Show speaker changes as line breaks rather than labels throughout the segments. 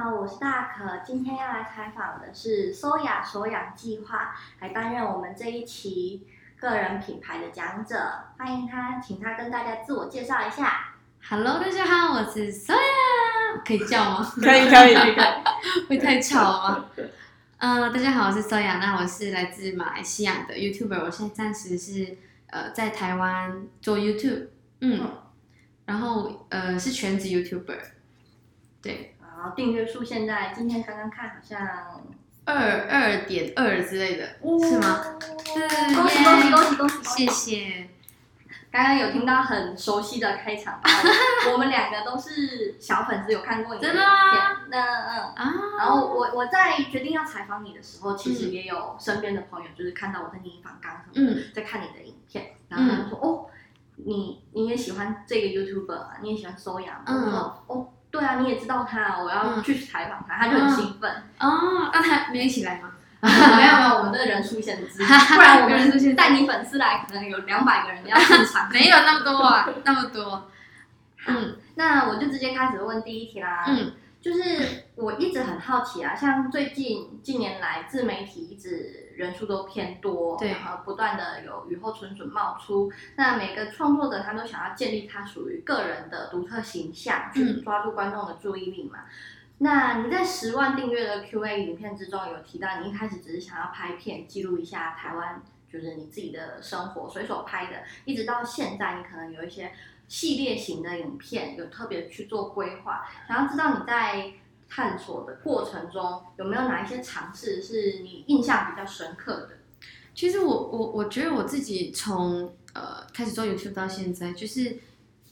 好，我是大可，今天要来采访的是 Soya 手养计划，来担任我们这一期个人品牌的讲者，欢迎他，请他跟大家自我介绍一下。
Hello，大家好，我是 Soya，可以叫吗？
可以可以可以，
会太吵吗？嗯、呃，大家好，我是 Soya，那我是来自马来西亚的 YouTuber，我现在暂时是呃在台湾做 YouTube，嗯，嗯然后呃是全职 YouTuber，对。
然后订阅数现在今天刚刚看好像
二二点二之类的，哦、是吗？
对，恭喜恭喜恭喜恭喜！
谢谢。
刚刚有听到很熟悉的开场，我们两个都是小粉丝，有看过你的影片。那嗯啊。然后我我在决定要采访你的时候，其实也有身边的朋友就是看到我在你访刚什么的，在看你的影片，然后他们说哦，你你也喜欢这个 YouTuber 啊？你也喜欢吗？我说哦。对啊，你也知道他，我要去采访他，他就很兴奋。
哦，那他没一起来吗？
没有没有，我们的人数限制，不然我们带你粉丝来，可能有两百个人要进场。
没有那么多啊，那么多。
嗯，那我就直接开始问第一题啦。嗯。就是我一直很好奇啊，像最近近年来自媒体一直人数都偏多，对，然后不断的有雨后春笋冒出，那每个创作者他都想要建立他属于个人的独特形象，去抓住观众的注意力嘛。嗯、那你在十万订阅的 Q&A 影片之中有提到，你一开始只是想要拍片记录一下台湾，就是你自己的生活随手拍的，一直到现在你可能有一些。系列型的影片有特别去做规划，想要知道你在探索的过程中有没有哪一些尝试是你印象比较深刻的？
其实我我我觉得我自己从呃开始做 YouTube 到现在，就是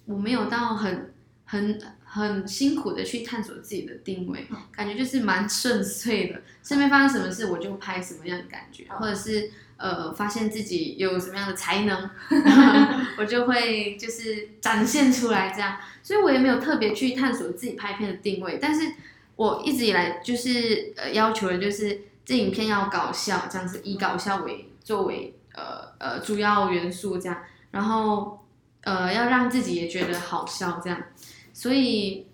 我没有到很很很辛苦的去探索自己的定位，感觉就是蛮顺遂的，身边发生什么事我就拍什么样的感觉，或者是。呃，发现自己有什么样的才能，我就会就是展现出来这样，所以我也没有特别去探索自己拍片的定位，但是我一直以来就是呃要求的就是这影片要搞笑，这样子以搞笑为作为呃呃主要元素这样，然后呃要让自己也觉得好笑这样，所以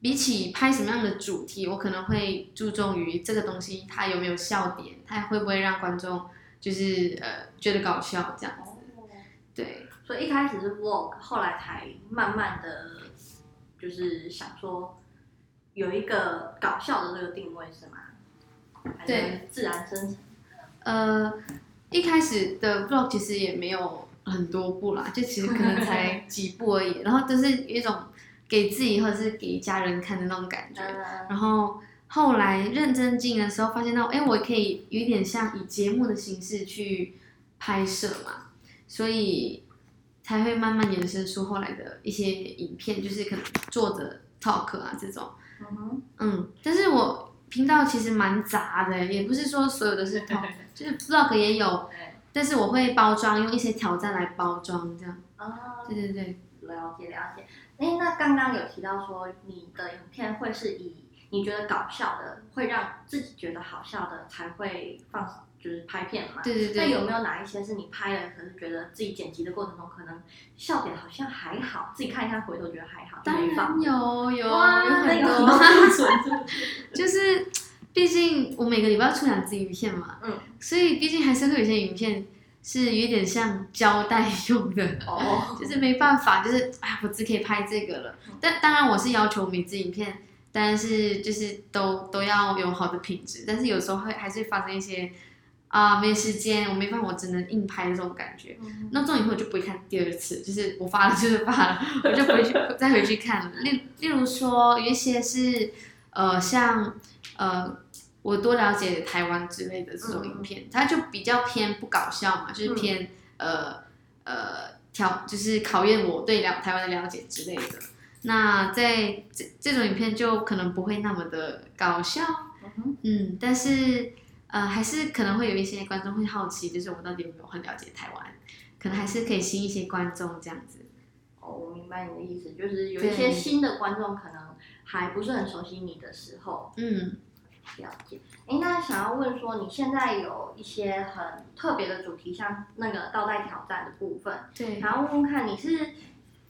比起拍什么样的主题，我可能会注重于这个东西它有没有笑点，它会不会让观众。就是呃，觉得搞笑这样子，对，
所以一开始是 vlog，后来才慢慢的，就是想说有一个搞笑的这个定位是吗？对，自然生成。
呃，一开始的 vlog 其实也没有很多部啦，就其实可能才几部而已，然后就是一种给自己或者是给家人看的那种感觉，然后。后来认真经营的时候，发现到，哎，我可以有一点像以节目的形式去拍摄嘛，所以才会慢慢延伸出后来的一些影片，就是可能坐着 talk 啊这种，嗯但是我频道其实蛮杂的，也不是说所有的是 talk，就是 vlog 也有，但是我会包装，用一些挑战来包装这样，哦，对对对，
了解了解，哎，那刚刚有提到说你的影片会是以。你觉得搞笑的，会让自己觉得好笑的才会放，就是拍片嘛？
对对对。
那有没有哪一些是你拍了，可是觉得自己剪辑的过程中，可能笑点好像还好，自己看一看回头觉得还好，
当然有有
哇
有很多。就是，毕竟我每个礼拜要出两支影片嘛，嗯，所以毕竟还是会有些影片是有点像胶带用的哦，就是没办法，就是哎，我只可以拍这个了。但当然，我是要求每支影片。但是就是都都要有好的品质，但是有时候会还是发生一些啊、呃、没时间，我没办法，我只能硬拍这种感觉。嗯、那这种以后我就不会看第二次，就是我发了就是发了，我就回去再回去看。例例如说有一些是呃像呃我多了解台湾之类的这种影片，嗯、它就比较偏不搞笑嘛，就是偏、嗯、呃呃挑就是考验我对了台湾的了解之类的。那在这这种影片就可能不会那么的搞笑，嗯，嗯，但是呃还是可能会有一些观众会好奇，就是我到底有没有很了解台湾，可能还是可以吸一些观众这样子。
哦，我明白你的意思，就是有一些新的观众可能还不是很熟悉你的时候，嗯，了解。哎，那想要问说，你现在有一些很特别的主题，像那个倒带挑战的部分，对，然后问问看你是。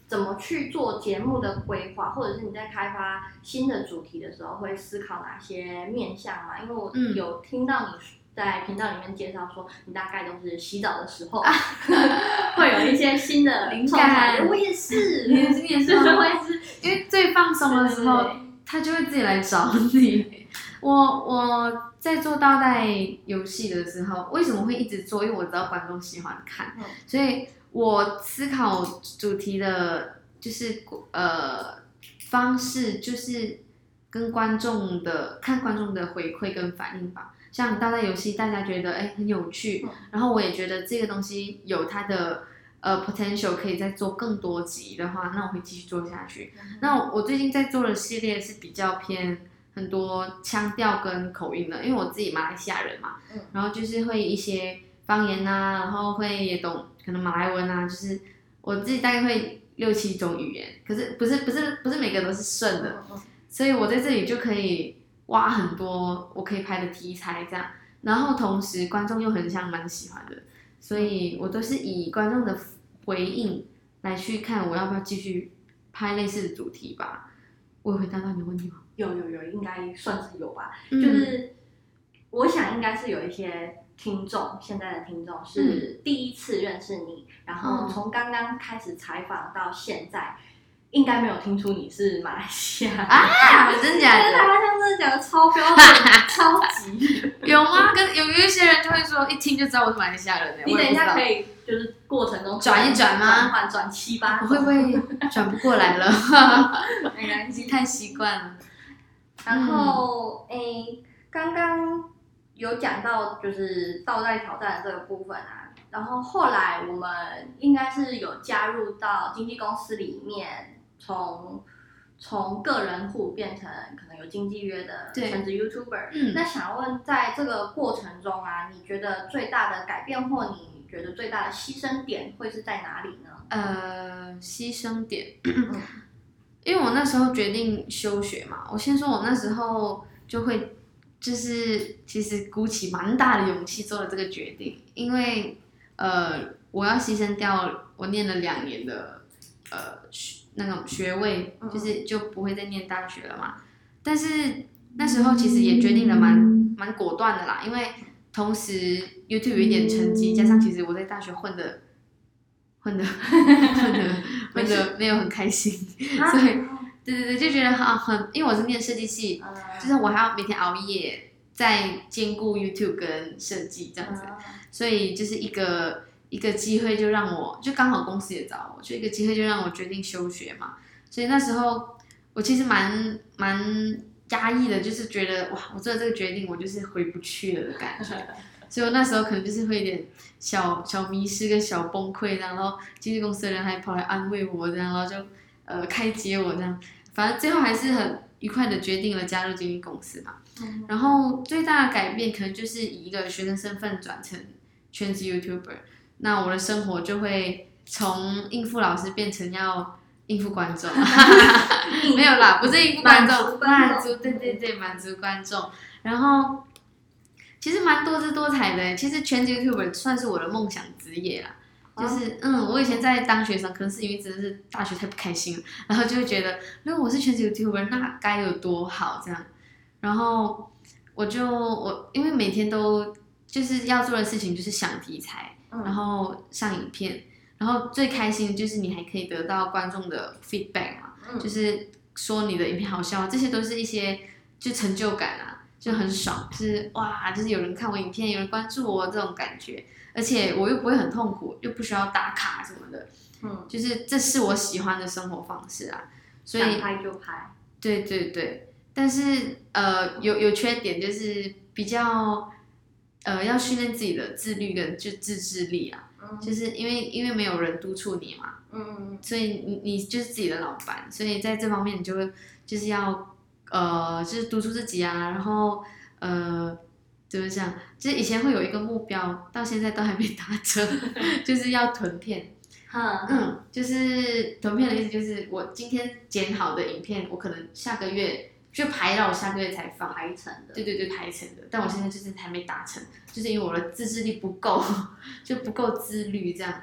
怎么去做节目的规划，或者是你在开发新的主题的时候会思考哪些面向嘛？因为我有听到你在频道里面介绍说，你大概都是洗澡的时候 会有一些新的 灵感。我也是，
你也是，你也是，我也是，因为最放松的时候，他就会自己来找你。我我在做倒带游戏的时候，为什么会一直做？因为我知道观众喜欢看，所以。我思考主题的，就是呃方式，就是跟观众的看观众的回馈跟反应吧。像大家游戏，大家觉得哎很有趣，然后我也觉得这个东西有它的呃 potential，可以再做更多集的话，那我会继续做下去。那我最近在做的系列是比较偏很多腔调跟口音的，因为我自己马来西亚人嘛，然后就是会一些方言啊，然后会也懂。可能马来文啊，就是我自己大概会六七种语言，可是不是不是不是每个都是顺的，所以我在这里就可以挖很多我可以拍的题材这样，然后同时观众又很像蛮喜欢的，所以我都是以观众的回应来去看我要不要继续拍类似的主题吧。我有回答到你的问题吗？
有有有，应该算是有吧，嗯、就是我想应该是有一些。听众，现在的听众是第一次认识你，嗯、然后从刚刚开始采访到现在，应该没有听出你是马来西亚
啊？真假的？
他像真的讲的超标准，超 级
有吗？跟有有一些人就会说，一听就知道我是马来西亚人。
你等一下可以就是过程中
转一转吗？
转转七八，
我会不会转不过来了？没关系，太习惯了。
然后，诶、嗯，刚刚。有讲到就是倒带挑战的这个部分啊，然后后来我们应该是有加入到经纪公司里面，从从个人户变成可能有经纪约的全职 YouTuber。嗯，那想要问，在这个过程中啊，你觉得最大的改变或你觉得最大的牺牲点会是在哪里呢？
呃，牺牲点，因为我那时候决定休学嘛，我先说我那时候就会。就是其实鼓起蛮大的勇气做了这个决定，因为呃我要牺牲掉我念了两年的呃那种学位，就是就不会再念大学了嘛。但是那时候其实也决定的蛮蛮果断的啦，因为同时 YouTube 有一点成绩，加上其实我在大学混的混的 混的混的没有很开心，所以。对对对，就觉得很很，因为我是念设计系，嗯、就是我还要每天熬夜，在兼顾 YouTube 跟设计这样子，嗯、所以就是一个一个机会，就让我就刚好公司也找我，就一个机会就让我决定休学嘛。所以那时候我其实蛮蛮压抑的，就是觉得哇，我做了这个决定，我就是回不去了的感觉。所以我那时候可能就是会有点小小迷失跟小崩溃，然后经纪公司的人还跑来安慰我，然后就呃开接我这样。反正最后还是很愉快的决定了加入经纪公司嘛，嗯、然后最大的改变可能就是以一个学生身份转成全职 YouTuber，那我的生活就会从应付老师变成要应付观众，没有啦，不是应付观众，满足，对对对，满足观众，然后其实蛮多姿多彩的，其实全职 YouTuber 算是我的梦想职业啦。就是嗯，我以前在当学生，可能是因为真的是大学太不开心了，然后就会觉得，如果我是全职 YouTuber，那该有多好这样。然后我就我因为每天都就是要做的事情就是想题材，然后上影片，然后最开心的就是你还可以得到观众的 feedback 嘛，就是说你的影片好笑，这些都是一些就成就感啊，就很爽，就是哇，就是有人看我影片，有人关注我这种感觉。而且我又不会很痛苦，又不需要打卡什么的，嗯，就是这是我喜欢的生活方式啊，所以
拍就拍，
对对对，但是呃有有缺点就是比较呃要训练自己的自律跟就自制力啊，嗯，就是因为因为没有人督促你嘛，嗯，所以你你就是自己的老板，所以在这方面你就会就是要呃就是督促自己啊，然后呃。就是这样，就是以前会有一个目标，到现在都还没达成，就是要囤片。嗯嗯，就是囤片的意思就是我今天剪好的影片，我可能下个月就排到我下个月才放排成的。对对对，排成的。但我现在就是还没达成，就是因为我的自制力不够，就不够自律这样。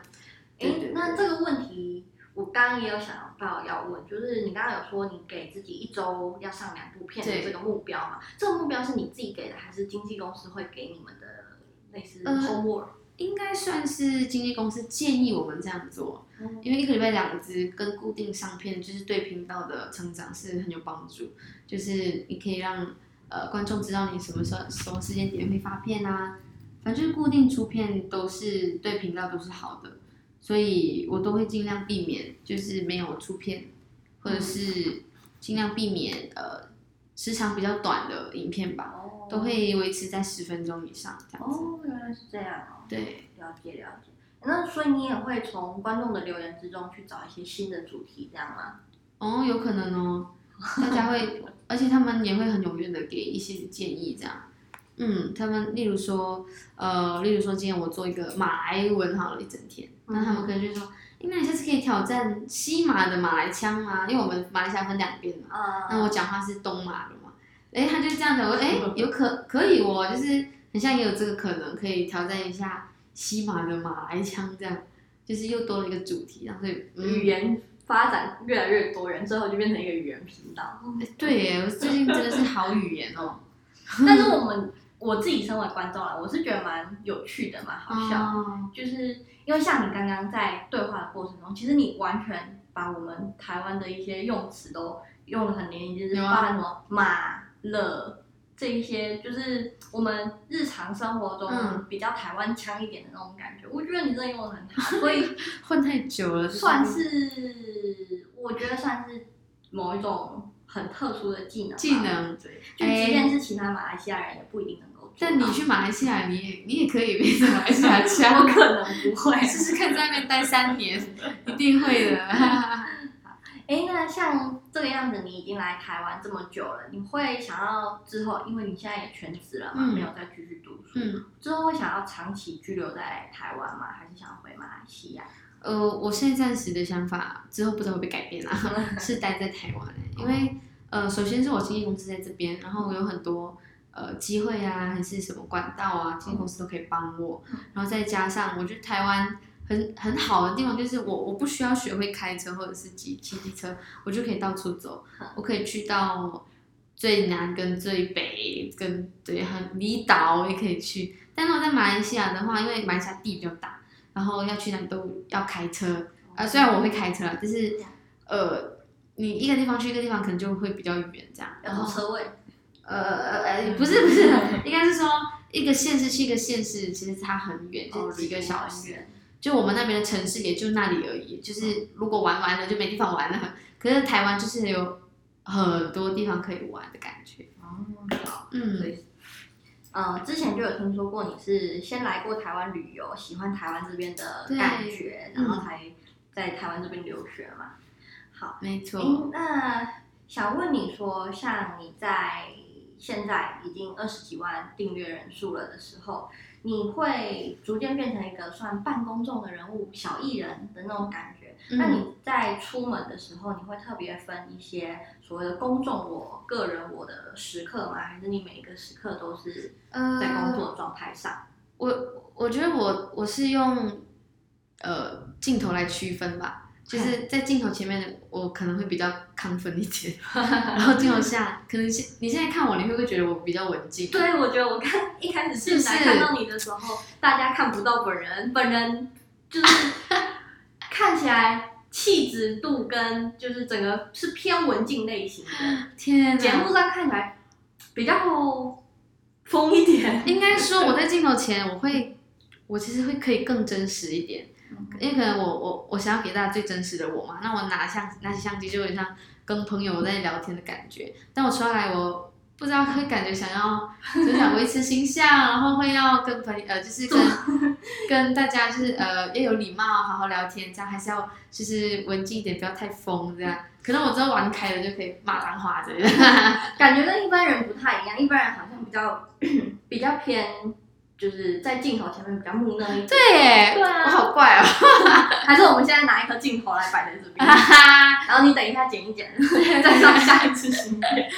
哎，那这个问题我刚刚也有想到要问，就是你刚刚有说你给自己一周要上两部片的这个目标嘛？这个目标是你自己给的，还是经纪公司会给你们的类似 homework？呃，
应该算是经纪公司建议我们这样做，嗯、因为一个礼拜两支跟固定上片，就是对频道的成长是很有帮助。就是你可以让呃观众知道你什么时候什么时间点会发片啊，反正固定出片都是对频道都是好的。所以我都会尽量避免，就是没有出片，或者是尽量避免呃时长比较短的影片吧，哦、都会维持在十分钟以上这样子。
哦，原来是这样哦。
对，
了解了解。那所以你也会从观众的留言之中去找一些新的主题，这样吗？
哦，有可能哦。大家会，而且他们也会很踊跃的给一些建议，这样。嗯，他们例如说，呃，例如说今天我做一个马来文好了一整天，那、嗯、他们可能就说，那你下次可以挑战西马的马来腔吗？因为我们马来西亚分两边嘛，嗯、那我讲话是东马的嘛，哎，他就这样讲，我说，哎，有可可以哦，就是很像也有这个可能，可以挑战一下西马的马来腔，这样，就是又多了一个主题，然后所以、
嗯、语言发展越来越多元，最后就变成一个语言频道。
对耶，我最近真的是好语言哦，
但是我们。我自己身为观众啊，我是觉得蛮有趣的，蛮好笑。哦、就是因为像你刚刚在对话的过程中，其实你完全把我们台湾的一些用词都用的很连贯，就是包含什么马了这一些，就是我们日常生活中比较台湾腔一点的那种感觉。嗯、我觉得你真的用的很好，所以
混太久了，
算是我觉得算是某一种很特殊的技能。
技能对，
就即便是其他马来西亚人也不一定能。
但你去马来西亚，你也你也可以变成马来西亚 腔。
我可能不会，
试试看在那边待三年，一定会的。
哎，那像这个样子，你已经来台湾这么久了，你会想要之后，因为你现在也全职了嘛，嗯、没有再继续读书，嗯、之后会想要长期居留在台湾吗？还是想要回马来西亚？
呃，我现在暂时的想法，之后不知道会不会改变啦，是待在台湾，因为呃，首先是我经纪公司在这边，然后我有很多。呃，机会啊，还是什么管道啊，这些公司都可以帮我。嗯、然后再加上，我觉得台湾很很好的地方就是我我不需要学会开车或者是骑骑机车，我就可以到处走。嗯、我可以去到最南跟最北跟对很离岛我也可以去。但是我在马来西亚的话，因为马来西亚地比较大，然后要去哪里都要开车。啊、呃，虽然我会开车，但是呃，你一个地方去一个地方可能就会比较远这样。
然后车位。
呃呃呃不是不是，应该是说一个县市去一个县市，其实差很远，就是几个小时。就我们那边的城市也就那里而已，就是如果玩完了就没地方玩了。可是台湾就是有很多地方可以玩的感觉。哦，好，嗯，对。
呃，之前就有听说过你是先来过台湾旅游，喜欢台湾这边的感觉，然后才在台湾这边留学嘛。好，
没错。
那想问你说，像你在。现在已经二十几万订阅人数了的时候，你会逐渐变成一个算半公众的人物、小艺人的那种感觉。嗯、那你在出门的时候，你会特别分一些所谓的公众我、个人我的时刻吗？还是你每一个时刻都是在工作状态上？呃、
我我觉得我我是用呃镜头来区分吧。就是在镜头前面的我可能会比较亢奋一点，然后镜头下可能现你现在看我，你会不会觉得我比较文静？
对，我觉得我看一开始进来看到你的时候，大家看不到本人，本人就是看起来气质度跟就是整个是偏文静类型的。
天哪，
节目上看起来比较疯一点。
应该说我在镜头前，我会我其实会可以更真实一点。因为可能我我我想要给大家最真实的我嘛，那我拿相拿起相机就有点像跟朋友在聊天的感觉。但我出来我不知道会感觉想要就想维持形象，然后会要跟朋友呃就是跟跟大家就是呃要有礼貌，好好聊天，这样还是要就是文静一点，不要太疯这样。可能我之后玩开了就可以骂脏话的，
感觉跟一般人不太一样，一般人好像比较 比较偏。就是在镜头前面比较木讷一
点。对，对啊，我好怪哦。
还是我们现在拿一颗镜头来摆在这边，然后你等一下剪一剪，再上下一次新片。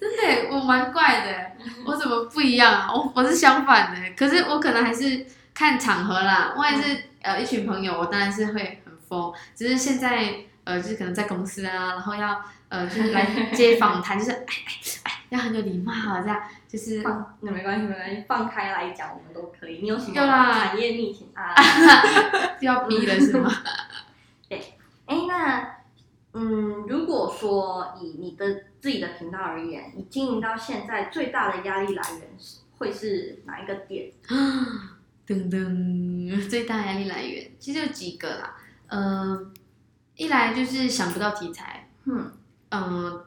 真的，我蛮怪的，我怎么不一样啊？我我是相反的，可是我可能还是看场合啦。万一是呃一群朋友，我当然是会很疯，只是现在呃，就是可能在公司啊，然后要呃，就是来接访谈，就是哎哎哎，要很有礼貌这样，就是
放那没关系没关系，放开来讲我们都可以。你有什么产业秘辛啊？
要逼的是吗？
对，哎那嗯，如果说以你的自己的频道而言，你经营到现在最大的压力来源是会是哪一个点？
噔噔，最大压力来源其实有几个啦，嗯、呃，一来就是想不到题材，嗯嗯、呃，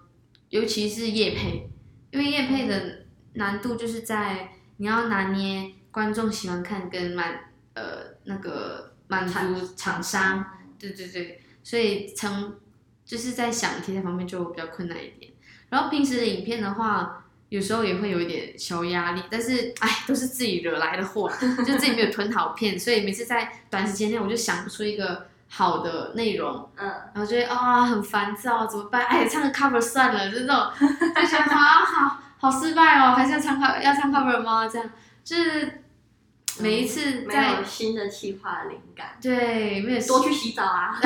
尤其是夜配，因为业配的难度就是在你要拿捏观众喜欢看跟满呃那个满足厂商，对对对，所以从就是在想题材方面就比较困难一点，然后平时的影片的话。有时候也会有一点小压力，但是哎，都是自己惹来的祸，就自己没有囤好片，所以每次在短时间内我就想不出一个好的内容，嗯，然后觉得啊、哦、很烦躁，怎么办？哎，唱个 cover 算了，就这种，就觉得啊好好失败哦，还是要唱 cover 要唱 cover 吗？这样就是每一次在、
嗯、没有新的企划灵感，
对，没有
多去洗澡啊，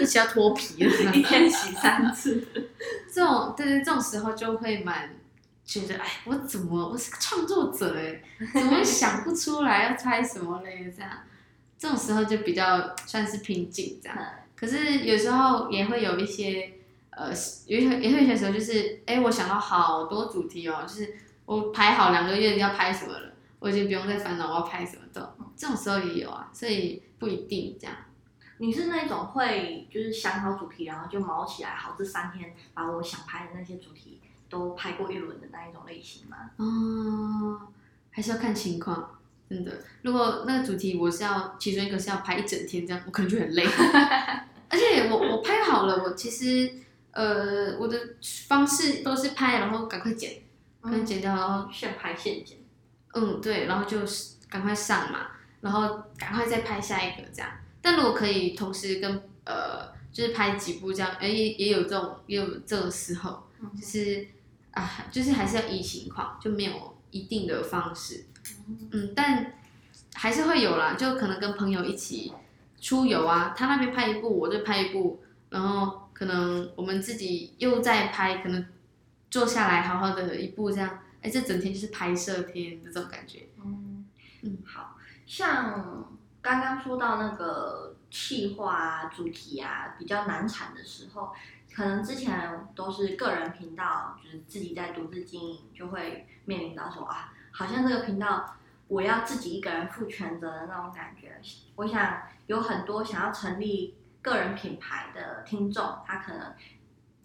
一起要脱皮了，
一天洗三次，
这种对对，这种时候就会蛮。觉得哎，我怎么我是个创作者哎，怎么想不出来要猜什么嘞？这样，这种时候就比较算是瓶颈这样。可是有时候也会有一些呃，有也会有些时候就是哎，我想到好多主题哦，就是我排好两个月要拍什么了，我已经不用再烦恼我要拍什么的。这种时候也有啊，所以不一定这样。
你是那种会就是想好主题，然后就毛起来，好这三天把我想拍的那些主题。都拍过一轮的那一种类型吗？
哦，还是要看情况，真的。如果那个主题我是要其中一个是要拍一整天这样，我可能就很累。而且我我拍好了，我其实呃我的方式都是拍，然后赶快剪，赶快剪掉，然后
现拍现剪。
嗯，对，然后就是赶快上嘛，然后赶快再拍下一个这样。但如果可以同时跟呃就是拍几部这样，哎也也有这种也有这种时候，就是。啊，就是还是要依情况，就没有一定的方式，嗯，但还是会有啦，就可能跟朋友一起出游啊，他那边拍一部，我就拍一部，然后可能我们自己又在拍，可能坐下来好好的一部这样，哎，这整天就是拍摄天的这种感觉。
嗯嗯，好像刚刚说到那个企划啊、主题啊比较难产的时候。可能之前都是个人频道，就是自己在独自经营，就会面临到说啊，好像这个频道我要自己一个人负全责的那种感觉。我想有很多想要成立个人品牌的听众，他可能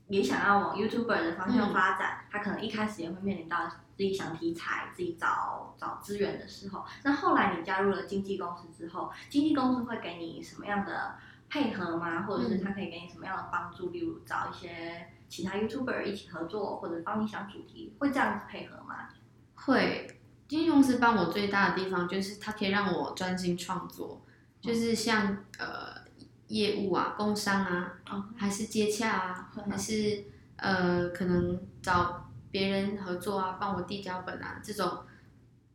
也想要往 YouTuber 的方向发展，嗯、他可能一开始也会面临到自己想题材、自己找找资源的时候。那后来你加入了经纪公司之后，经纪公司会给你什么样的？配合吗？或者是他可以给你什么样的帮助？嗯、例如找一些其他 YouTuber 一起合作，或者帮你想主题，会这样子配合吗？
会，经纪公司帮我最大的地方就是它可以让我专心创作，就是像呃业务啊、工商啊，嗯、还是接洽啊，嗯、还是呃可能找别人合作啊，帮我递脚本啊，这种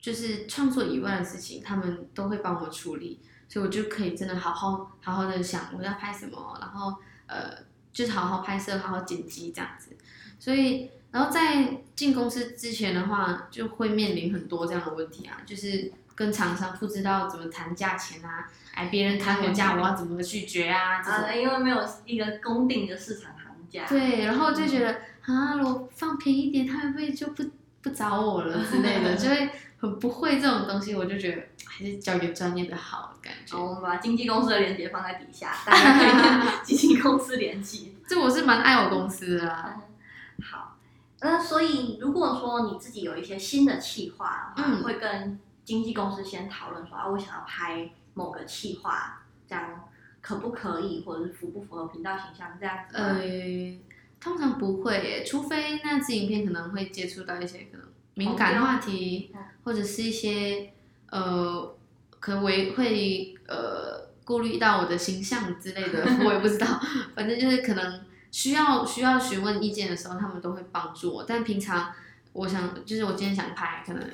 就是创作以外的事情，他们都会帮我处理。所以我就可以真的好好好好的想我要拍什么，然后呃就是好好拍摄，好好剪辑这样子。所以然后在进公司之前的话，就会面临很多这样的问题啊，就是跟厂商不知道怎么谈价钱啊，哎别人谈我价我要怎么拒绝啊？
啊，因为没有一个公定的市场行价。
对，然后就觉得啊，我放便宜一点，他会不会就不不找我了之类的，就会。很不会这种东西，我就觉得还是交给专业的好，感觉。
我们把经纪公司的链接放在底下，大家可以跟经纪公司联系。
这我是蛮爱我公司的啦。
好，那所以如果说你自己有一些新的企划的话，嗯，会跟经纪公司先讨论说啊，我想要拍某个企划，这样可不可以，或者是符不符合频道形象这样子？
呃，通常不会耶，除非那支影片可能会接触到一些可能。敏感话题，或者是一些呃，可能会会呃顾虑到我的形象之类的，我也不知道。反正就是可能需要需要询问意见的时候，他们都会帮助我。但平常我想，就是我今天想拍可能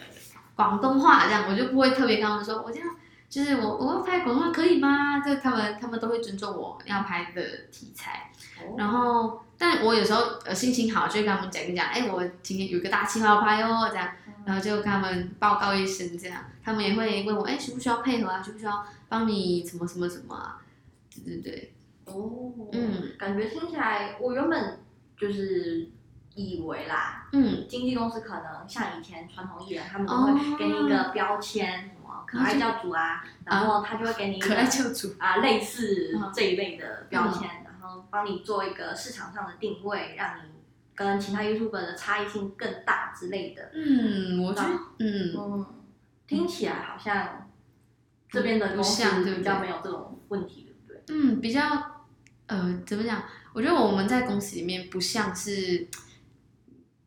广东话这样，我就不会特别跟他们说，我这样就是我我要拍广东话可以吗？就他们他们都会尊重我要拍的题材，哦、然后但我有时候呃心情好就会跟他们讲一讲，哎，我今天有个大计划要拍哦，这样，然后就跟他们报告一声，这样他们也会问我，哎，需不需要配合啊？需不需要帮你什么什么什么啊？对对对，
哦，嗯，感觉听起来我原本就是以为啦，
嗯，
经纪公司可能像以前传统艺人，他们都会给你一个标签。什么可爱教主啊，然后他就会给你
可爱教主
啊，类似这一类的标签，嗯、然后帮你做一个市场上的定位，让你跟其他 YouTuber 的差异性更大之类的。
嗯，我觉得，
嗯嗯，听起来好像这边的公司比较没有这种问题，对不对？
嗯，比较呃，怎么讲？我觉得我们在公司里面不像是，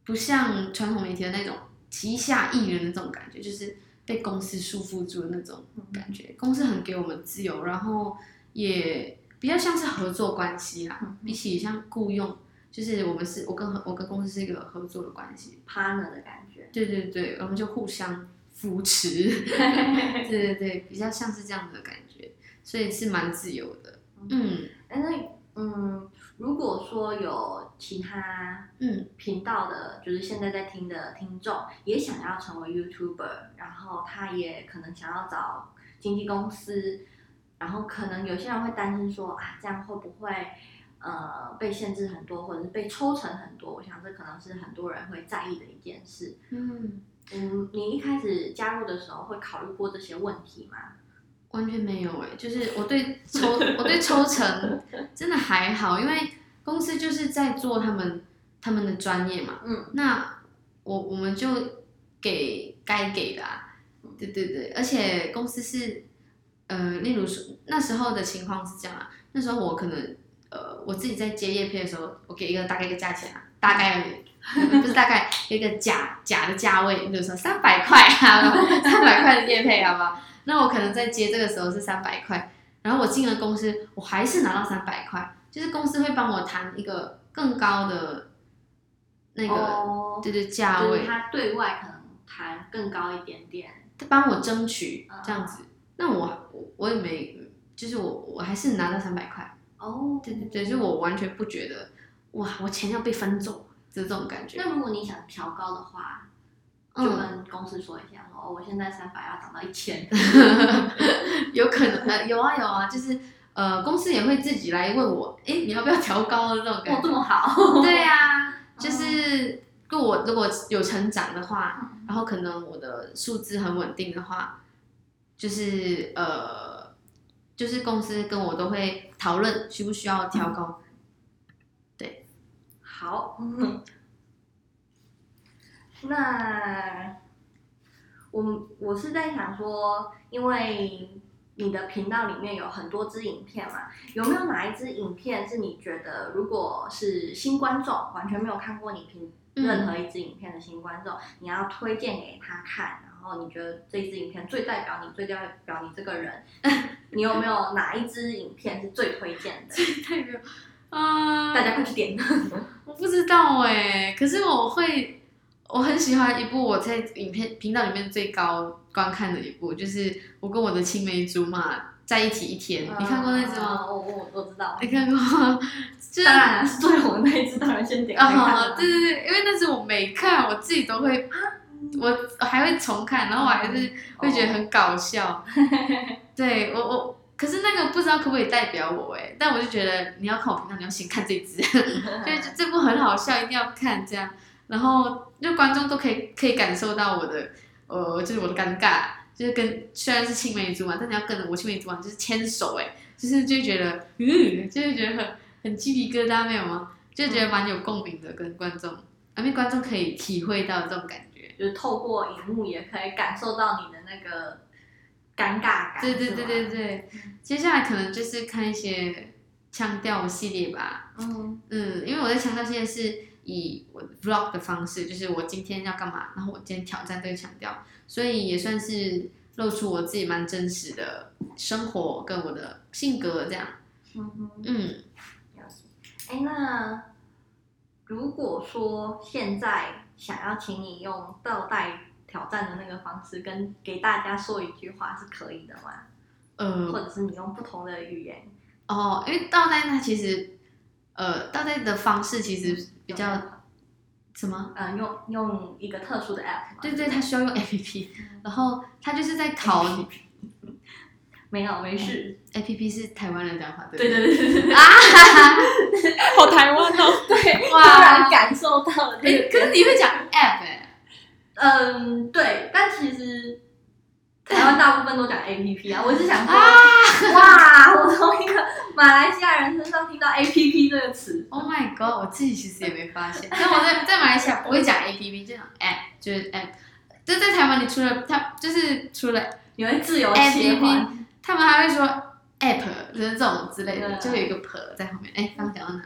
不像传统媒体的那种旗下艺人的这种感觉，就是。被公司束缚住的那种感觉，嗯、公司很给我们自由，然后也比较像是合作关系啦，嗯、比起像雇佣，就是我们是我跟我跟公司是一个合作的关系
，partner 的感觉。
对对对，我们就互相扶持，对对对，比较像是这样的感觉，所以是蛮自由的。嗯，
哎、嗯，那嗯。如果说有其他嗯频道的，就是现在在听的听众，也想要成为 YouTuber，然后他也可能想要找经纪公司，然后可能有些人会担心说啊，这样会不会呃被限制很多，或者是被抽成很多？我想这可能是很多人会在意的一件事。
嗯
嗯，你一开始加入的时候会考虑过这些问题吗？
完全没有哎、欸，就是我对抽我对抽成 真的还好，因为公司就是在做他们他们的专业嘛。
嗯，
那我我们就给该给的啊。对对对，而且公司是呃，例如说那时候的情况是这样啊，那时候我可能呃我自己在接业配的时候，我给一个大概一个价钱啊，大概不是大概 一个假假的价位，比如说三百块啊，三百块的电配，好不好？那我可能在接这个时候是三百块，然后我进了公司，我还是拿到三百块，就是公司会帮我谈一个更高的那个，
哦、
对对价位，
他对外可能谈更高一点点，
他帮我争取这样子，嗯、那我我我也没，就是我我还是拿到三百块，
哦，
对对对，就我完全不觉得哇，我钱要被分走，就这种感觉。
那如果你想调高的话？就跟公司说一下，说、嗯、哦，我现在三百要涨到一千，
有可能呃，有啊有啊，就是呃，公司也会自己来问我，哎，你要不要调高的这种感觉？
哦，这么好。
对呀、啊，就是如果我如果有成长的话，嗯、然后可能我的数字很稳定的话，就是呃，就是公司跟我都会讨论需不需要调高。
那我我是在想说，因为你的频道里面有很多支影片嘛，有没有哪一支影片是你觉得，如果是新观众完全没有看过你频任何一支影片的新观众，嗯、你要推荐给他看，然后你觉得这一支影片最代表你，最代表你这个人，你有没有哪一支影片是最推荐的？
最代表啊，
大家快去点！
我不知道哎，可是我会。我很喜欢一部我在影片频道里面最高观看的一部，就是我跟我的青梅竹马在一起一天。你看过那支吗？
我我我知道。
你看过吗？
当然是最红的那一支，当然先点开看。
对对对，因为那支我没看，我自己都会，我还会重看，然后我还是会觉得很搞笑。对我我，可是那个不知道可不可以代表我哎，但我就觉得你要看我频道，你要先看这支，就这部很好笑，一定要看这样。然后，就观众都可以可以感受到我的，呃，就是我的尴尬，就是跟虽然是青梅竹马，但你要跟着我青梅竹马，就是牵手，哎，就是就觉得，嗯，就是觉得很很鸡皮疙瘩，没有吗？就觉得蛮有共鸣的，跟观众，因为观众可以体会到这种感觉，
就是透过荧幕也可以感受到你的那个尴尬感。
对对对对对，接下来可能就是看一些腔调系列吧。
嗯
嗯，因为我在腔调系列是。以我 vlog 的方式，就是我今天要干嘛，然后我今天挑战这个腔调，所以也算是露出我自己蛮真实的生活跟我的性格这样。
嗯哼
嗯，
哎，那如果说现在想要请你用倒带挑战的那个方式，跟给大家说一句话是可以的吗？
呃，
或者是你用不同的语言？
哦，因为倒带它其实，呃，倒带的方式其实比较什么？
呃，用用一个特殊的 app。
对对，它需要用 app，然后它就是在考你。
没有，没事。
A P P 是台湾人讲话，
对对对对对。
啊，好台湾哦。
对，突然感受到了。
哎，可是你会讲 App 哎。
嗯，对，但其实 台湾大部分都讲 A P P 啊。我是想说，哇，我从一个马来西亚人身上听到 A P P 这个词。
Oh my god！我自己其实也没发现。但我在在马来西亚不会讲 A P P，就讲 App，就是 App。就在台湾，你除了它，就是除了
你会自由切换。
他们还会说 app 就是这种之类的，就有一个 per 在后面。哎，刚刚讲到哪？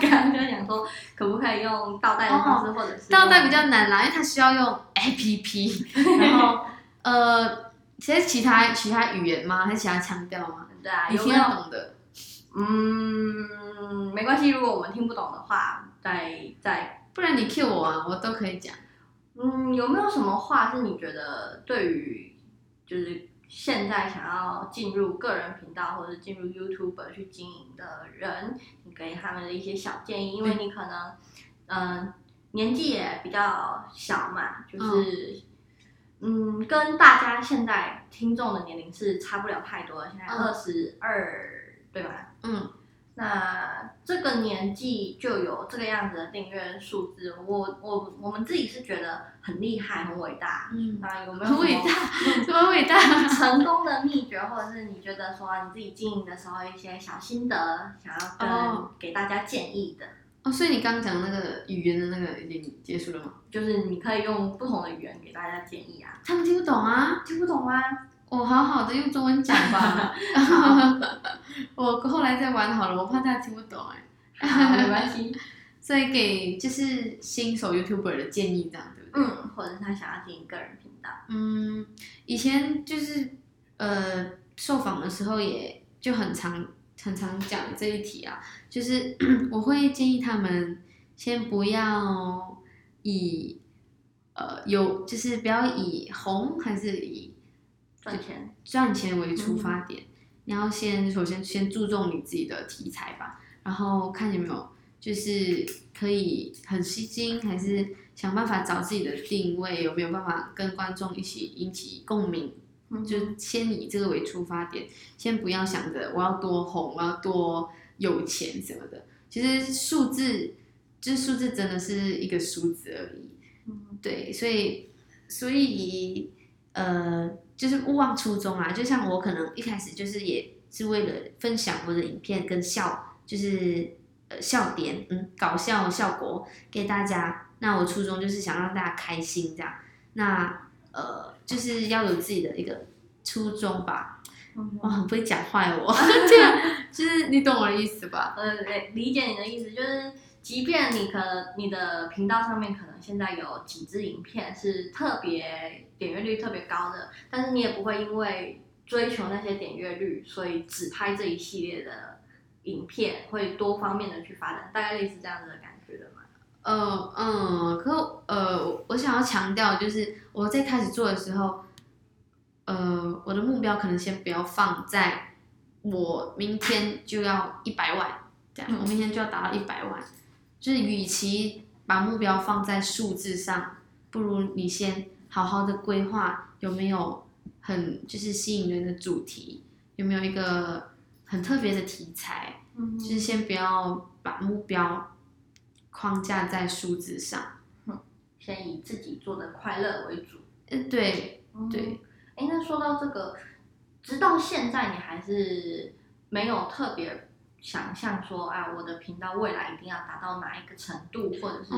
刚刚就讲说，可不可以用倒带的方式，或者是
倒带比较难啦，因为它需要用 app。然后呃，其实其他其他语言吗？还是其他腔调吗？
对啊，
你听得懂的。
嗯，没关系，如果我们听不懂的话，再再，
不然你 cue 我啊，我都可以讲。
嗯，有没有什么话是你觉得对于就是？现在想要进入个人频道或者进入 YouTube 去经营的人，你给他们的一些小建议，因为你可能，嗯、呃，年纪也比较小嘛，就是，嗯，嗯，跟大家现在听众的年龄是差不了太多的，现在二十二，对吧？嗯。那这个年纪就有这个样子的订阅数字，我我我们自己是觉得很厉害、很伟大。嗯，啊，有没有
很伟大？什么伟大？
成功的秘诀，或者是你觉得说你自己经营的时候一些小心得，想要跟、哦、给大家建议的。
哦，所以你刚刚讲那个语言的那个已经结束了吗？
就是你可以用不同的语言给大家建议啊。
他们听不懂啊？
听不懂啊？
我、哦、好好的用中文讲吧，我后来再玩好了，我怕大家听不懂哎。
好，没关系。
所以给就是新手 YouTuber 的建议这样对不对？
嗯，或者是他想要经营个人频道。
嗯，以前就是呃受访的时候也就很常很常讲这一题啊，就是 我会建议他们先不要以呃有就是不要以红还是以。
赚钱，
赚钱为出发点，嗯、你要先首先先注重你自己的题材吧，然后看有没有就是可以很吸睛，还是想办法找自己的定位，有没有办法跟观众一起引起共鸣，嗯、就先以这个为出发点，先不要想着我要多红，我要多有钱什么的，其实数字就是数字真的是一个数字而已，嗯、对，所以所以呃。就是勿忘初衷啊！就像我可能一开始就是也是为了分享我的影片跟笑，就是呃笑点，嗯，搞笑效果给大家。那我初衷就是想让大家开心这样。那呃，就是要有自己的一个初衷吧。我很不会讲话我，这样就是你懂我的意思吧？
呃，理解你的意思就是。即便你可能你的频道上面可能现在有几支影片是特别点阅率特别高的，但是你也不会因为追求那些点阅率，所以只拍这一系列的影片，会多方面的去发展，大概类似这样子的感觉的嘛？
呃嗯，可呃，我想要强调就是我在开始做的时候，呃，我的目标可能先不要放在我明天就要一百万这样，我明天就要达到一百万。就是，与其把目标放在数字上，不如你先好好的规划有没有很就是吸引人的主题，有没有一个很特别的题材，嗯、就是先不要把目标框架在数字上，
嗯，先以自己做的快乐为主。
嗯，对，对。
哎、嗯，那说到这个，直到现在你还是没有特别。想象说，啊，我的频道未来一定要达到哪一个程度，或者是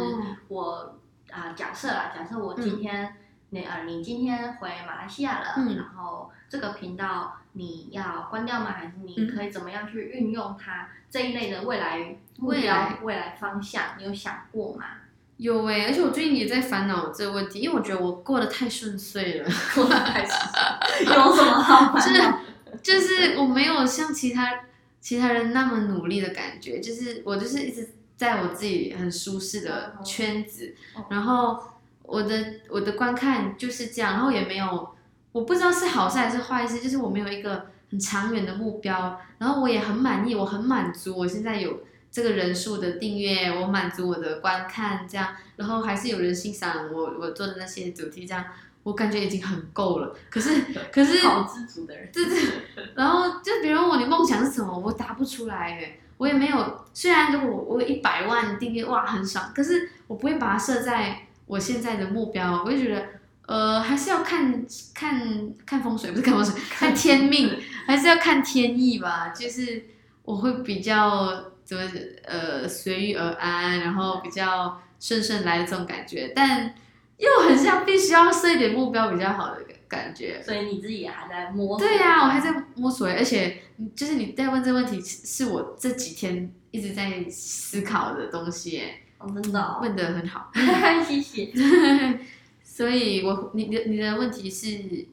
我啊、呃，假设啦，假设我今天，你、啊、呃，你今天回马来西亚了，嗯、然后这个频道你要关掉吗？还是你可以怎么样去运用它、嗯、这一类的未来未来、未来方向？你有想过吗？
有哎、欸，而且我最近也在烦恼这个问题，因为我觉得我过得太顺遂了，过得太顺
遂，有什么好烦恼？
就是就是我没有像其他。其他人那么努力的感觉，就是我就是一直在我自己很舒适的圈子，然后我的我的观看就是这样，然后也没有，我不知道是好事还是坏事，就是我没有一个很长远的目标，然后我也很满意，我很满足，我现在有这个人数的订阅，我满足我的观看这样，然后还是有人欣赏我我做的那些主题这样，我感觉已经很够了。可是 可是
好知足的人，
对对，然后就比如问我你梦想是什么，我答不出来诶。我也没有，虽然如果我有一百万订阅哇很爽，可是我不会把它设在我现在的目标。我就觉得，呃，还是要看看看风水，不是看风水，看天命，还是要看天意吧。就是我会比较怎么呃随遇而安，然后比较顺顺来的这种感觉，但又很像必须要设一点目标比较好的感觉。
所以你自己也还在摸索。
对呀、啊，我还在摸索，而且。就是你在问这个问题，是我这几天一直在思考的东西，哎，
哦，真的，哦，
问的很好，
谢谢。
所以我你的你的问题是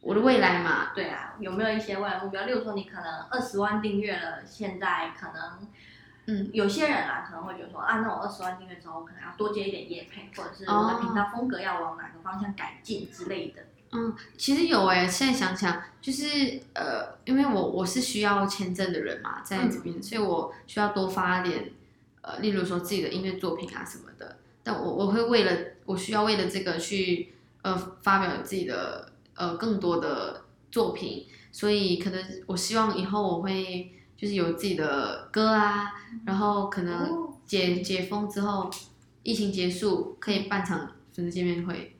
我的未来嘛？
对啊，有没有一些未来目标？例如说，你可能二十万订阅了，现在可能，嗯，有些人啊可能会觉得说，啊，那我二十万订阅之后，我可能要多接一点业配，或者是我的频道风格要往哪个方向改进之类的。
嗯，其实有哎，现在想想，就是呃，因为我我是需要签证的人嘛，在这边，嗯、所以我需要多发点，呃，例如说自己的音乐作品啊什么的。但我我会为了我需要为了这个去呃发表自己的呃更多的作品，所以可能我希望以后我会就是有自己的歌啊，然后可能解解封之后，疫情结束可以办场粉丝见面会。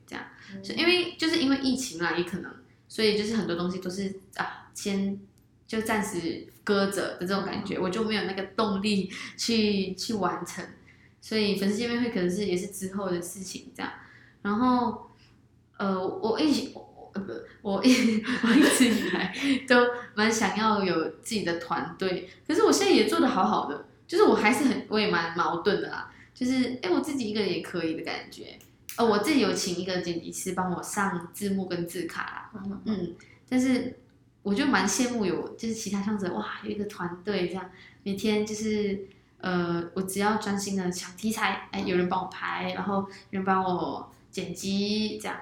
就因为就是因为疫情啊，也可能，所以就是很多东西都是啊，先就暂时搁着的这种感觉，我就没有那个动力去去完成，所以粉丝见面会可能是也是之后的事情这样。然后呃，我一直我呃不，我一 我一直以来都蛮想要有自己的团队，可是我现在也做的好好的，就是我还是很我也蛮矛盾的啦，就是哎我自己一个人也可以的感觉。哦，我自己有请一个剪辑师帮我上字幕跟字卡啦，嗯，嗯，但是我就蛮羡慕有就是其他创作者哇，有一个团队这样，每天就是呃，我只要专心的想题材，哎，有人帮我拍，然后有人帮我剪辑，这样，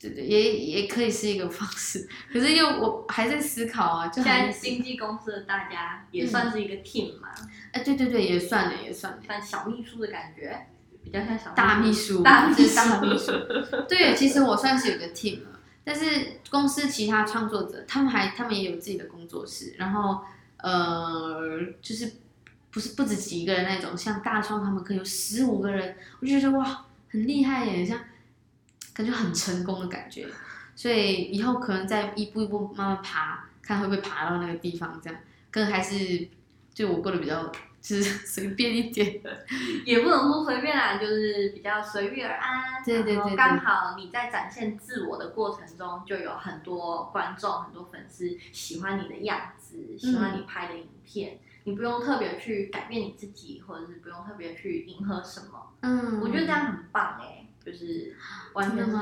也也可以是一个方式。可是又我还在思考啊，就
现在经纪公司的大家也算是一个 team 嘛，
哎、嗯，对对对，也算了，也算了，
算小秘书的感觉。比较像小
大秘书，
大 秘书，
大秘书。对，其实我算是有个 team 了，但是公司其他创作者，他们还他们也有自己的工作室，然后呃，就是不是不止几个人那种，像大创他们可以有十五个人，我就觉得哇，很厉害耶，像感觉很成功的感觉，所以以后可能再一步一步慢慢爬，看会不会爬到那个地方，这样，更还是就我过得比较就。是随便一点，
也不能说随便啦，就是比较随遇而安。
对对对，对，
刚好你在展现自我的过程中，就有很多观众、很多粉丝喜欢你的样子，喜欢你拍的影片。嗯、你不用特别去改变你自己，或者是不用特别去迎合什么。嗯，我觉得这样很棒哎、欸，就是完全是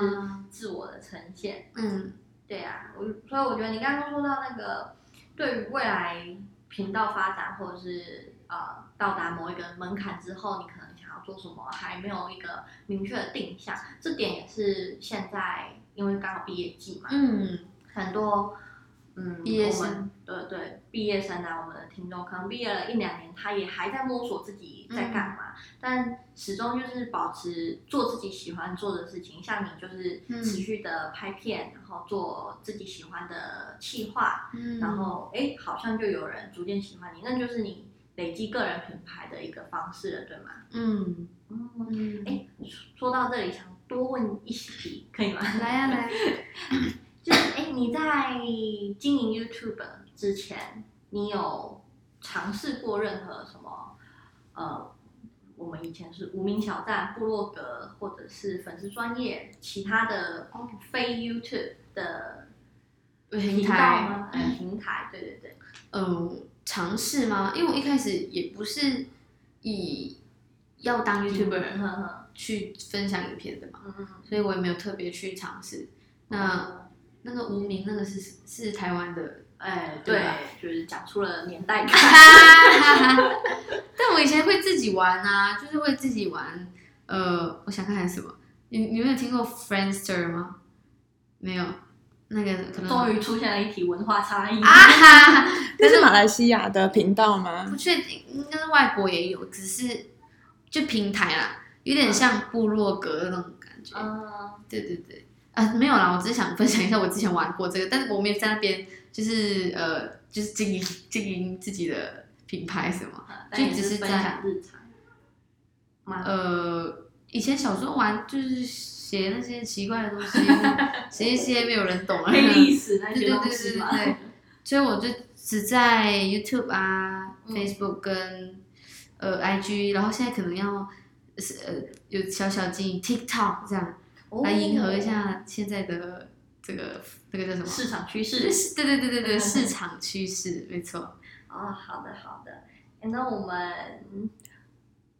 自我的呈现。嗯，对啊，我所以我觉得你刚刚说到那个，对于未来频道发展，或者是。呃，到达某一个门槛之后，你可能想要做什么，还没有一个明确的定向。这点也是现在，因为刚好毕业季嘛，嗯，很多，嗯，毕业生，对对，毕业生啊，我们的听众可能毕业了一两年，他也还在摸索自己在干嘛，嗯、但始终就是保持做自己喜欢做的事情。像你就是持续的拍片，嗯、然后做自己喜欢的企划，嗯，然后哎，好像就有人逐渐喜欢你，那就是你。累积个人品牌的一个方式了，对吗？嗯嗯，哎，说到这里，想多问一题，可以吗？
来呀、啊、来，
就是哎，你在经营 YouTube 之前，你有尝试过任何什么？呃，我们以前是无名小站、部落格，或者是粉丝专业，其他的非 YouTube 的平台平台，对对对，
嗯。尝试吗？因为我一开始也不是以要当 YouTuber 去分享影片的嘛，所以我也没有特别去尝试。那那个无名那个是是台湾的，
哎，对，就是讲出了年代感。
但我以前会自己玩啊，就是会自己玩。呃，我想看看什么你你没有听过 Friendster 吗？没有，那个可能
终于出现了一题文化差异。
啊，这是马来西亚的频道吗？
不确定，应该是外国也有，只是就平台啦，有点像部落格的那种感觉。嗯，对对对，啊，没有啦，我只是想分享一下我之前玩过这个，但是我没有在那边，就是呃，就是经营经营自己的品牌什么，就只是在日常。呃，以前小时候玩就是写那些奇怪的东西，写一些没有人懂啊，
黑历史那
些东西嘛。对对对对，所以我就只在 YouTube 啊、嗯、Facebook 跟呃 IG，然后现在可能要是呃有小小经营 TikTok 这样，哦、来迎合一下现在的这个这个叫什么
市场趋势？
对对对对对，市场趋势没错。
哦，好的好的，那我们。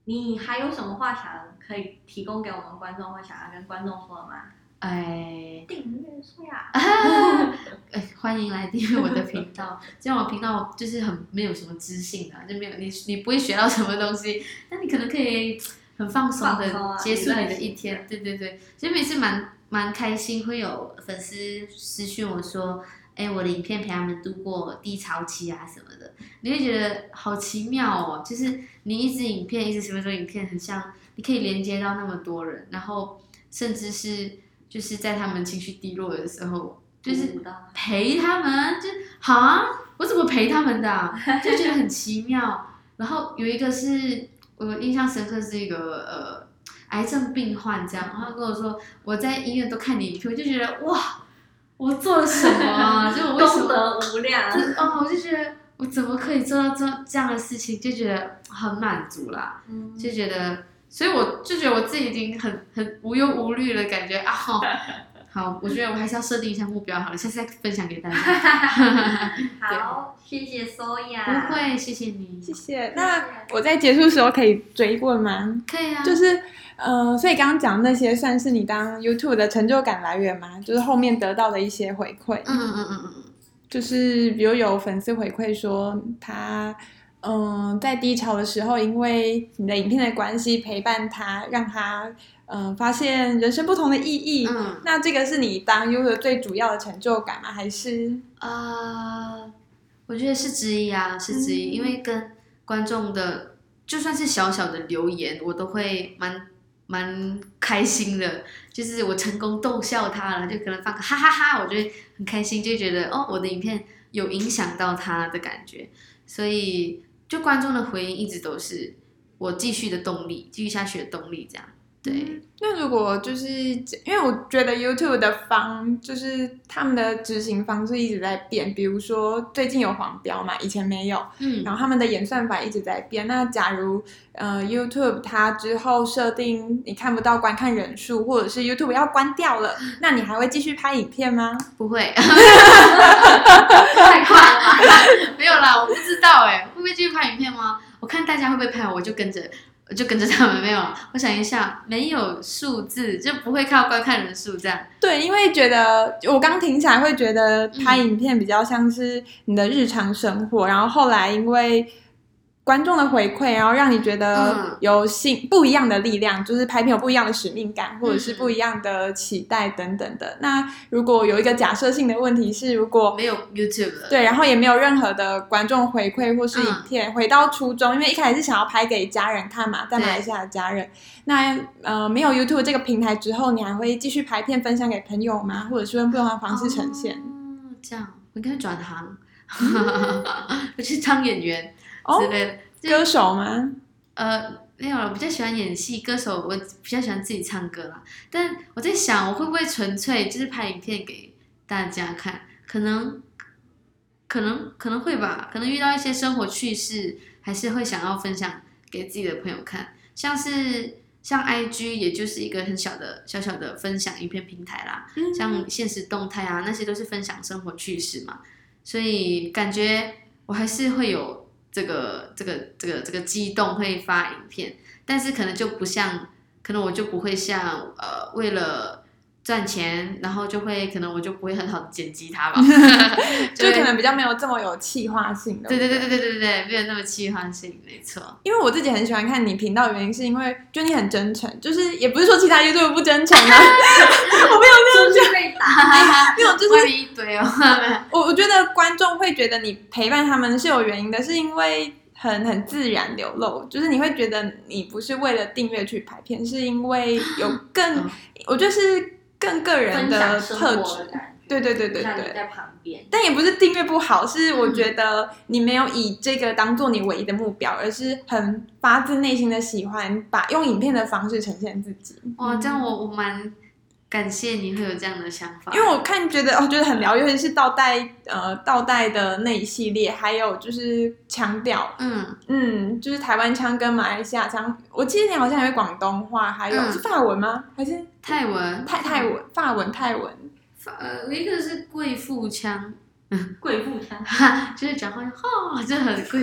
你还有什么话想可以提供给我们观众，或想要跟观众说的吗？
哎，
订阅说呀！
哎，欢迎来订阅我的频道。这样我频道就是很没有什么知性的，就没有你你不会学到什么东西，但你可能可以很放松的结束你的一天。啊、对对对，其实每次蛮蛮开心，会有粉丝私讯我说。哎，我的影片陪他们度过低潮期啊什么的，你会觉得好奇妙哦。就是你一支影片，一支十分钟影片，很像你可以连接到那么多人，然后甚至是就是在他们情绪低落的时候，就是陪他们，就好啊，我怎么陪他们的啊？就觉得很奇妙。然后有一个是我印象深刻，是一个呃癌症病患这样，然后他跟我说我在医院都看你影片，我就觉得哇。我做了什么啊？就我为什么？功
德无量。
哦，我就觉得我怎么可以做到这这样的事情，就觉得很满足啦。嗯。就觉得，所以我就觉得我自己已经很很无忧无虑的感觉啊。好，我觉得我还是要设定一下目标好了，下次再分享给大家。
好，谢谢 Soya。
不会，谢谢你。
谢谢。那我在结束的时候可以追问吗？
可以啊。
就是。呃，所以刚刚讲那些算是你当 YouTube 的成就感来源吗？就是后面得到的一些回馈。
嗯嗯嗯嗯嗯。
就是比如有粉丝回馈说他，嗯、呃，在低潮的时候，因为你的影片的关系陪伴他，让他嗯、呃、发现人生不同的意义。嗯。那这个是你当 YouTube 最主要的成就感吗？还是？
啊、呃，我觉得是之一啊，是之一，嗯、因为跟观众的就算是小小的留言，我都会蛮。蛮开心的，就是我成功逗笑他了，就可能放个哈哈哈哈，我就会很开心，就觉得哦，我的影片有影响到他的感觉，所以就观众的回应一直都是我继续的动力，继续下去的动力，这样。对、嗯，
那如果就是因为我觉得 YouTube 的方就是他们的执行方式一直在变，比如说最近有黄标嘛，以前没有，嗯，然后他们的演算法一直在变。那假如呃 YouTube 它之后设定你看不到观看人数，或者是 YouTube 要关掉了，那你还会继续拍影片吗？
不会，太快了吧，没有啦，我不知道哎、欸，会不会继续拍影片吗？我看大家会不会拍，我就跟着。我就跟着他们没有，我想一下，没有数字就不会靠观看人数这样。
对，因为觉得我刚听起来会觉得拍影片比较像是你的日常生活，嗯、然后后来因为。观众的回馈，然后让你觉得有新不一样的力量，就是拍片有不一样的使命感，或者是不一样的期待等等的。那如果有一个假设性的问题是，如果
没有 YouTube 了，
对，然后也没有任何的观众回馈或是影片，回到初衷，因为一开始是想要拍给家人看嘛，在马来西亚的家人。那呃，没有 YouTube 这个平台之后，你还会继续拍片分享给朋友吗？或者是用不同的方式呈现？
哦，这样，我应该转行，我去当演员。之类的，
歌手吗？
呃，没有了，我比较喜欢演戏。歌手我比较喜欢自己唱歌啦。但我在想，我会不会纯粹就是拍影片给大家看？可能，可能，可能会吧。可能遇到一些生活趣事，还是会想要分享给自己的朋友看。像是像 IG，也就是一个很小的小小的分享影片平台啦。嗯、像现实动态啊，那些都是分享生活趣事嘛。所以感觉我还是会有。这个这个这个这个激动会发影片，但是可能就不像，可能我就不会像呃为了赚钱，然后就会可能我就不会很好的剪辑它吧，
就可能比较没有这么有企划性的。
对对对对对对对，没有那么企划性，没错。
因为我自己很喜欢看你频道的原因，是因为就你很真诚，就是也不是说其他 YouTube 不真诚啊，我没有那种
被打，
没有就是
一堆哦。
我我觉得观众会觉得你陪伴他们是有原因的，是因为很很自然流露，就是你会觉得你不是为了订阅去拍片，是因为有更，嗯、我觉得是。更个人的特质，对对对对对，
在旁边，
但也不是订阅不好，是我觉得你没有以这个当做你唯一的目标，而是很发自内心的喜欢把用影片的方式呈现自己。
哇，这样我我蛮。感谢你会有这样的想法，
因为我看觉得哦，觉得很疗愈，尤其是倒带呃倒带的那一系列，还有就是腔调，嗯。嗯，就是台湾腔跟马来西亚腔，我记得你好像有广东话，还有、嗯、是法文吗？还是？
泰文？
泰泰文，法文泰文，
呃，一个是贵妇腔，
贵妇腔，
就是讲话哈，就很贵。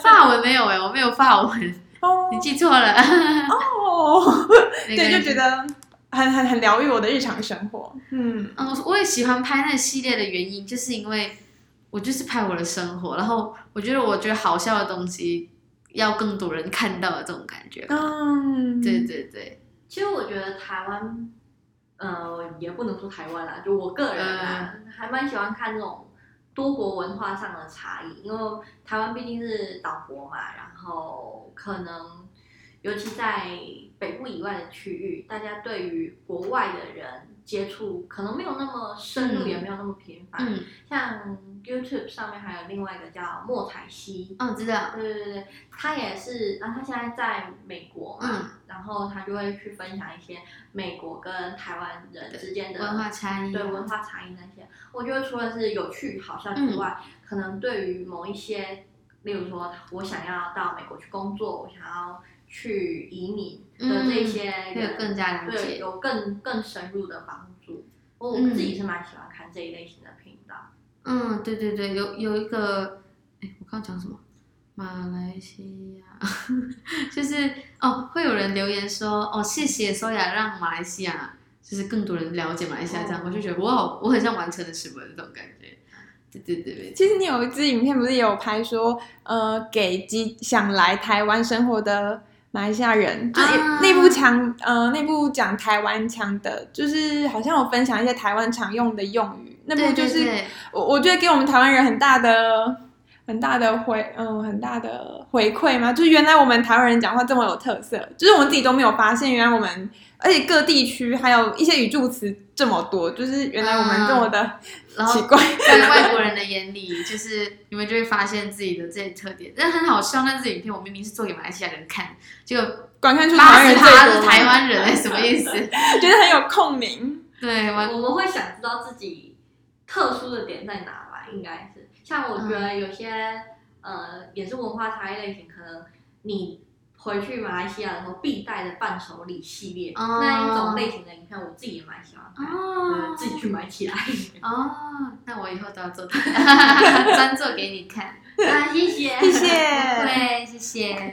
法文没有哎，我没有法文，哦，你记错了。
哦，对，就觉得。很很很疗愈我的日常生活，嗯
嗯，我也喜欢拍那系列的原因，就是因为我就是拍我的生活，然后我觉得我觉得好笑的东西要更多人看到的这种感觉，嗯，对对对。
其实我觉得台湾，呃，也不能说台湾啦，就我个人啊，嗯、还蛮喜欢看这种多国文化上的差异，因为台湾毕竟是岛国嘛，然后可能。尤其在北部以外的区域，大家对于国外的人接触可能没有那么深入，嗯、也没有那么频繁。嗯、像 YouTube 上面还有另外一个叫莫彩希，
嗯，知道。
对对对，他也是，然后他现在在美国嘛，嗯、然后他就会去分享一些美国跟台湾人之间的
文化差异，
对文化差异那些。我觉得除了是有趣好笑之外，嗯、可能对于某一些，例如说我想要到美国去工作，我想要。去移民的这些人，
嗯、更加了解，
对，有更更深入的帮助。我、自己是蛮喜欢看这一类型的频道。
嗯，对对对，有有一个，哎，我刚刚讲什么？马来西亚，就是哦，会有人留言说，哦，谢谢 Soya 让马来西亚就是更多人了解马来西亚，这样、哦、我就觉得哇，我很像完成了什么的这种感觉。对对对对，
其实你有一支影片不是也有拍说，呃，给即想来台湾生活的。马来西亚人就是内部讲，呃，内部讲台湾腔的，就是好像有分享一些台湾常用的用语。那部就是我我觉得给我们台湾人很大的很大的回，嗯，很大的回馈吗，就是原来我们台湾人讲话这么有特色，就是我们自己都没有发现，原来我们。而且各地区还有一些语助词这么多，就是原来我们这么的 奇怪，
嗯、在外国人的眼里，就是你们就会发现自己的这些特点。但很好笑，那支影片我明明是做给马来西亚人看，结果
观看出台湾人
他是台湾人，哎，什么意思？
觉得很有共鸣。
对，我
我们会想知道自己特殊的点在哪吧？应该是像我觉得有些、嗯、呃，也是文化差异类型，可能你。回去马来西亚的时候必带的伴手礼系列，oh. 那一种类型的影片，我自己也蛮喜欢看，oh. 自己去买起来。
哦，oh. 那我以后都要做，专做给你看。啊，谢谢，
谢谢，
对，谢谢。